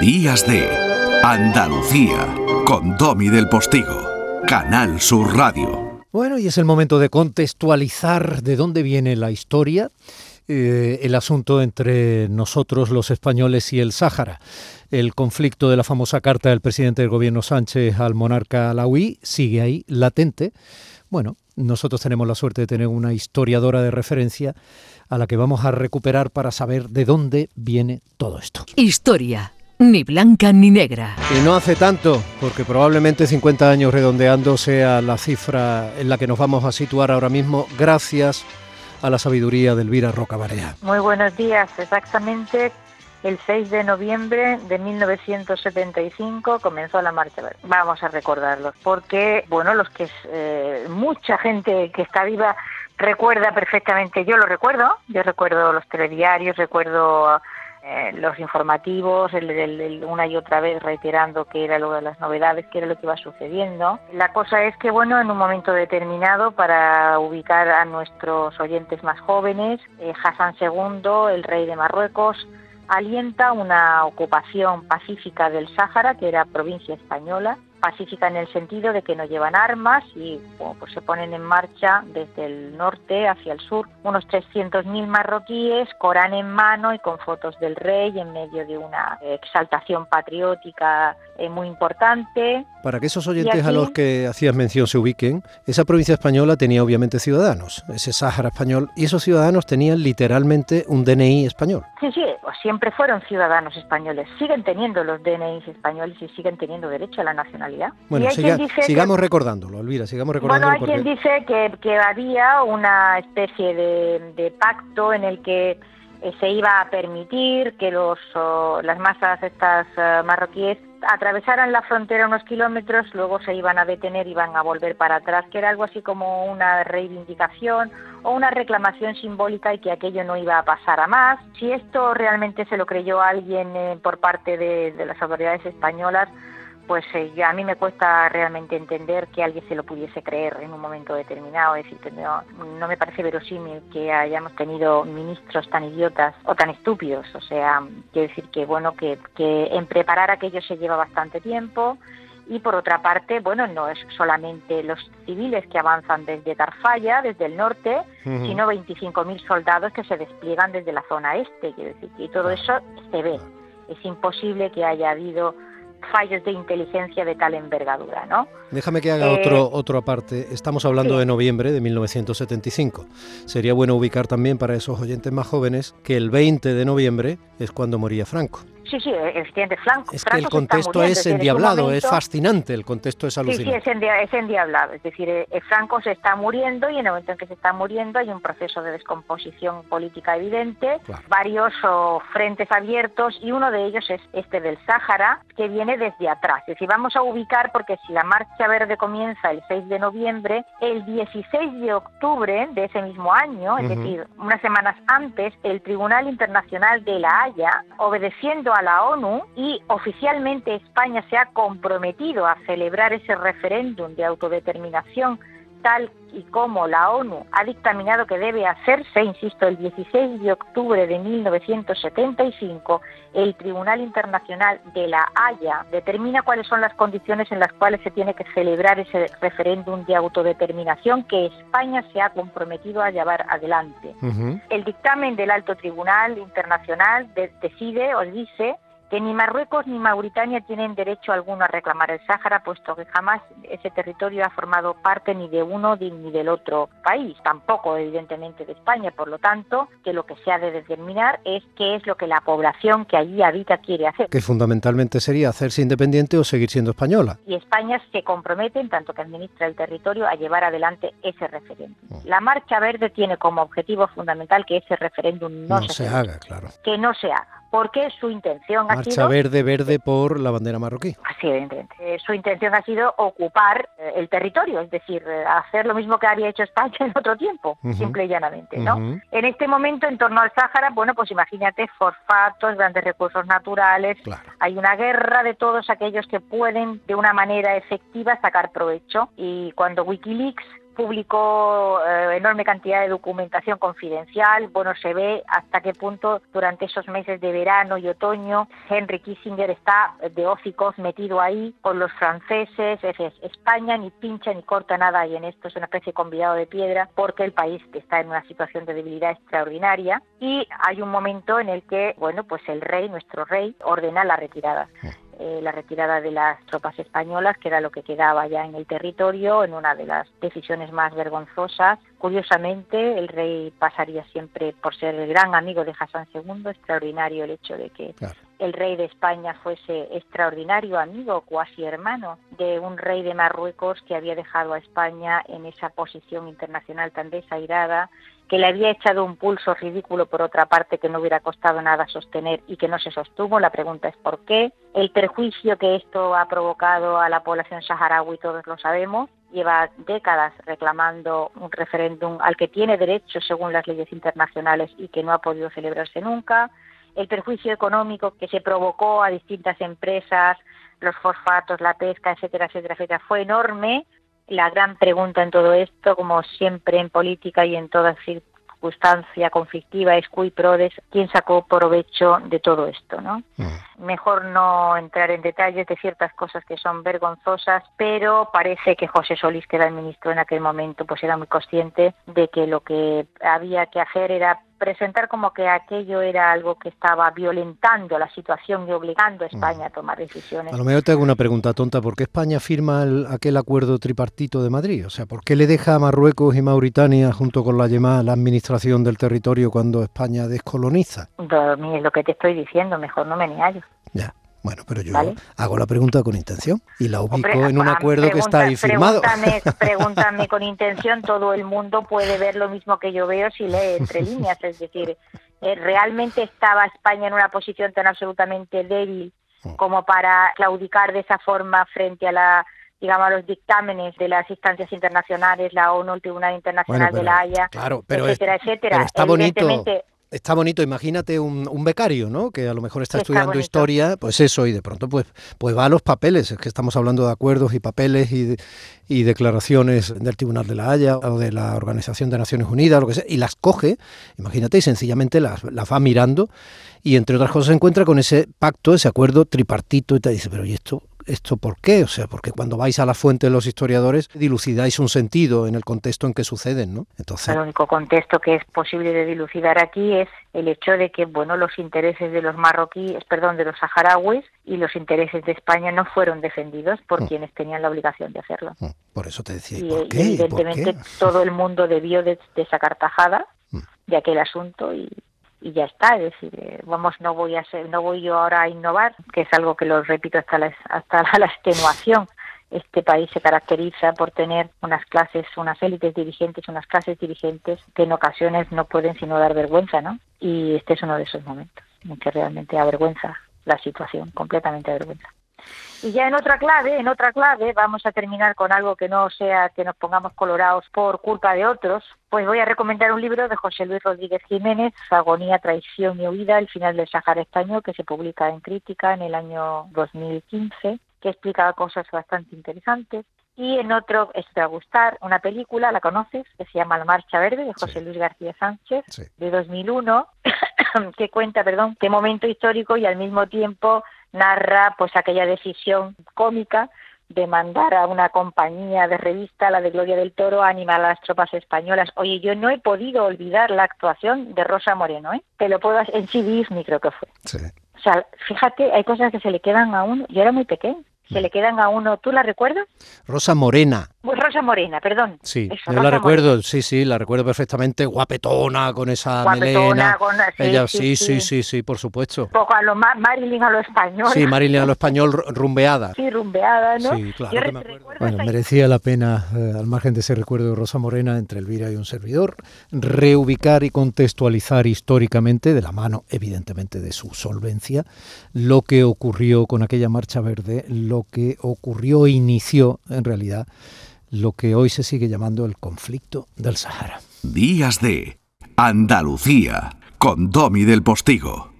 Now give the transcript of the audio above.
Días de Andalucía con Domi del Postigo, Canal Sur Radio. Bueno, y es el momento de contextualizar de dónde viene la historia, eh, el asunto entre nosotros los españoles y el Sáhara. El conflicto de la famosa carta del presidente del gobierno Sánchez al monarca alauí sigue ahí, latente. Bueno, nosotros tenemos la suerte de tener una historiadora de referencia a la que vamos a recuperar para saber de dónde viene todo esto. Historia, ni blanca ni negra. Y no hace tanto, porque probablemente 50 años redondeando sea la cifra en la que nos vamos a situar ahora mismo, gracias a la sabiduría de Elvira Rocabarea. Muy buenos días, exactamente el 6 de noviembre de 1975 comenzó la Marcha. Vamos a recordarlos, porque, bueno, los que eh, mucha gente que está viva recuerda perfectamente, yo lo recuerdo, yo recuerdo los telediarios, recuerdo eh, los informativos, una y otra vez reiterando que era lo de las novedades, que era lo que iba sucediendo. La cosa es que, bueno, en un momento determinado, para ubicar a nuestros oyentes más jóvenes, eh, Hassan II, el rey de Marruecos, alienta una ocupación pacífica del Sáhara, que era provincia española, pacífica en el sentido de que no llevan armas y pues se ponen en marcha desde el norte hacia el sur unos 300.000 marroquíes, Corán en mano y con fotos del rey en medio de una exaltación patriótica eh, muy importante. Para que esos oyentes a los que hacías mención se ubiquen, esa provincia española tenía obviamente ciudadanos, ese Sáhara español, y esos ciudadanos tenían literalmente un DNI español. Sí, sí, siempre fueron ciudadanos españoles, siguen teniendo los DNI españoles y siguen teniendo derecho a la nacionalidad. Bueno, sigamos recordándolo, Elvira, sigamos recordando. Bueno, hay quien dice que, que había una especie de, de pacto en el que eh, se iba a permitir que los, las masas estas uh, marroquíes atravesaran la frontera unos kilómetros, luego se iban a detener y iban a volver para atrás, que era algo así como una reivindicación o una reclamación simbólica y que aquello no iba a pasar a más. Si esto realmente se lo creyó alguien eh, por parte de, de las autoridades españolas, pues eh, a mí me cuesta realmente entender que alguien se lo pudiese creer en un momento determinado. Es decir, que no, no, me parece verosímil que hayamos tenido ministros tan idiotas o tan estúpidos. O sea, quiero decir que, bueno, que, que en preparar aquello se lleva bastante tiempo. Y por otra parte, bueno, no es solamente los civiles que avanzan desde Tarfaya, desde el norte, uh -huh. sino 25.000 soldados que se despliegan desde la zona este. Quiero decir, y todo eso se ve. Es imposible que haya habido fallos de inteligencia de tal envergadura, ¿no? Déjame que haga eh, otro otro aparte. Estamos hablando sí. de noviembre de 1975. Sería bueno ubicar también para esos oyentes más jóvenes que el 20 de noviembre es cuando moría Franco. Sí, sí, evidente, Franco. Es que el contexto es endiablado, momento, es fascinante, el contexto es alucinante. Sí, sí, es, es endiablado. Es decir, eh, Franco se está muriendo y en el momento en que se está muriendo hay un proceso de descomposición política evidente, claro. varios oh, frentes abiertos y uno de ellos es este del Sáhara, que viene desde atrás. Es decir, vamos a ubicar porque si la Marcha Verde comienza el 6 de noviembre, el 16 de octubre de ese mismo año, es uh -huh. decir, unas semanas antes, el Tribunal Internacional de la Haya, obedeciendo a la ONU y oficialmente España se ha comprometido a celebrar ese referéndum de autodeterminación tal y como la ONU ha dictaminado que debe hacerse, insisto, el 16 de octubre de 1975, el Tribunal Internacional de la Haya determina cuáles son las condiciones en las cuales se tiene que celebrar ese referéndum de autodeterminación que España se ha comprometido a llevar adelante. Uh -huh. El dictamen del Alto Tribunal Internacional de decide o dice que ni Marruecos ni Mauritania tienen derecho alguno a reclamar el Sáhara, puesto que jamás ese territorio ha formado parte ni de uno ni del otro país, tampoco evidentemente de España, por lo tanto, que lo que se ha de determinar es qué es lo que la población que allí habita quiere hacer. Que fundamentalmente sería hacerse independiente o seguir siendo española. Y España se compromete, en tanto que administra el territorio, a llevar adelante ese referéndum. Oh. La Marcha Verde tiene como objetivo fundamental que ese referéndum no, no se, se haga, claro. Que no se haga porque su intención Marcha ha sido... verde, verde por la bandera marroquí. Así, evidentemente. Eh, su intención ha sido ocupar eh, el territorio, es decir, eh, hacer lo mismo que había hecho España en otro tiempo, uh -huh. simple y llanamente, ¿no? Uh -huh. En este momento, en torno al Sáhara, bueno, pues imagínate fosfatos, grandes recursos naturales, claro. hay una guerra de todos aquellos que pueden, de una manera efectiva, sacar provecho. Y cuando Wikileaks publicó eh, enorme cantidad de documentación confidencial. Bueno, se ve hasta qué punto durante esos meses de verano y otoño Henry Kissinger está de óficos metido ahí con los franceses. Es, España ni pincha ni corta nada y en esto es una especie de convidado de piedra porque el país está en una situación de debilidad extraordinaria y hay un momento en el que, bueno, pues el rey, nuestro rey, ordena la retirada. Eh, la retirada de las tropas españolas, que era lo que quedaba ya en el territorio, en una de las decisiones más vergonzosas. Curiosamente, el rey pasaría siempre por ser el gran amigo de Hassan II, extraordinario el hecho de que el rey de España fuese extraordinario amigo, cuasi hermano de un rey de Marruecos que había dejado a España en esa posición internacional tan desairada que le había echado un pulso ridículo por otra parte que no hubiera costado nada sostener y que no se sostuvo. La pregunta es por qué. El perjuicio que esto ha provocado a la población saharaui todos lo sabemos. Lleva décadas reclamando un referéndum al que tiene derecho según las leyes internacionales y que no ha podido celebrarse nunca. El perjuicio económico que se provocó a distintas empresas, los fosfatos, la pesca, etcétera, etcétera, etcétera, fue enorme la gran pregunta en todo esto, como siempre en política y en toda circunstancia conflictiva, es cui prodes, quién sacó provecho de todo esto, ¿no? Mm. Mejor no entrar en detalles de ciertas cosas que son vergonzosas, pero parece que José Solís, que era el ministro en aquel momento, pues era muy consciente de que lo que había que hacer era presentar como que aquello era algo que estaba violentando la situación y obligando a España a tomar decisiones. A lo mejor te hago una pregunta tonta, ¿por qué España firma aquel acuerdo tripartito de Madrid? O sea, ¿por qué le deja a Marruecos y Mauritania junto con la llamada la administración del territorio cuando España descoloniza? es lo que te estoy diciendo, mejor no me niallo. Ya. Bueno, pero yo hago la pregunta con intención y la ubico en un acuerdo que está ahí firmado. Pregúntame, pregúntame con intención, todo el mundo puede ver lo mismo que yo veo si lee entre líneas, es decir, eh, ¿realmente estaba España en una posición tan absolutamente débil mm. como para claudicar de esa forma frente a la digamos, a los dictámenes de las instancias internacionales, la ONU, el Tribunal Internacional de la Haya, etcétera, etcétera. está bonito Está bonito, imagínate un, becario, ¿no? Que a lo mejor está, estudiando historia, pues eso, y de pronto pues, pues va a los papeles, es que estamos hablando de acuerdos y papeles y, y declaraciones del Tribunal de la Haya o de la Organización de Naciones Unidas, lo que sea, y las coge, imagínate, y sencillamente las, las va mirando, y entre otras cosas se encuentra con ese pacto, ese acuerdo tripartito, y te dice, pero ¿y esto? ¿Esto por qué? O sea, porque cuando vais a la fuente de los historiadores dilucidáis un sentido en el contexto en que suceden, ¿no? Entonces... El único contexto que es posible de dilucidar aquí es el hecho de que, bueno, los intereses de los marroquíes, perdón, de los saharauis y los intereses de España no fueron defendidos por mm. quienes tenían la obligación de hacerlo. Mm. Por eso te decía, y, ¿por qué? evidentemente todo el mundo debió de, sacar tajada mm. de aquel asunto y, y ya está, es decir, eh, vamos, no voy a ser, no voy yo ahora a innovar, que es algo que lo repito hasta la, hasta la, extenuación. Este país se caracteriza por tener unas clases, unas élites dirigentes, unas clases dirigentes que en ocasiones no pueden sino dar vergüenza, ¿no? Y este es uno de esos momentos en que realmente avergüenza la situación, completamente avergüenza. Y ya en otra clave, en otra clave, vamos a terminar con algo que no sea que nos pongamos colorados por culpa de otros. Pues voy a recomendar un libro de José Luis Rodríguez Jiménez, Agonía, Traición y Huida, el final del Sahara Español, que se publica en Crítica en el año 2015, que explica cosas bastante interesantes. Y en otro, esto te va a gustar, una película, ¿la conoces? Que se llama La Marcha Verde, de José Luis García Sánchez, de 2001, que cuenta, perdón, qué momento histórico y al mismo tiempo narra pues aquella decisión cómica de mandar a una compañía de revista, la de Gloria del Toro, a animar a las tropas españolas. Oye, yo no he podido olvidar la actuación de Rosa Moreno, ¿eh? Te lo puedo en sí creo que fue. O sea, fíjate, hay cosas que se le quedan a uno. Yo era muy pequeño se le quedan a uno. ¿Tú la recuerdas? Rosa Morena. Pues Rosa Morena, perdón. Sí, yo la recuerdo, sí, sí, la recuerdo perfectamente, guapetona, con esa guapetona, Con, sí, Ella, sí, sí, sí, sí, por supuesto. Un poco a lo Marilyn a lo español. Sí, Marilyn a lo español rumbeada. Sí, rumbeada, ¿no? Sí, claro. Bueno, merecía la pena, eh, al margen de ese recuerdo de Rosa Morena, entre Elvira y un servidor, reubicar y contextualizar históricamente, de la mano, evidentemente, de su solvencia, lo que ocurrió con aquella marcha verde, lo que ocurrió e inició en realidad lo que hoy se sigue llamando el conflicto del Sahara. Días de Andalucía con Domi del Postigo.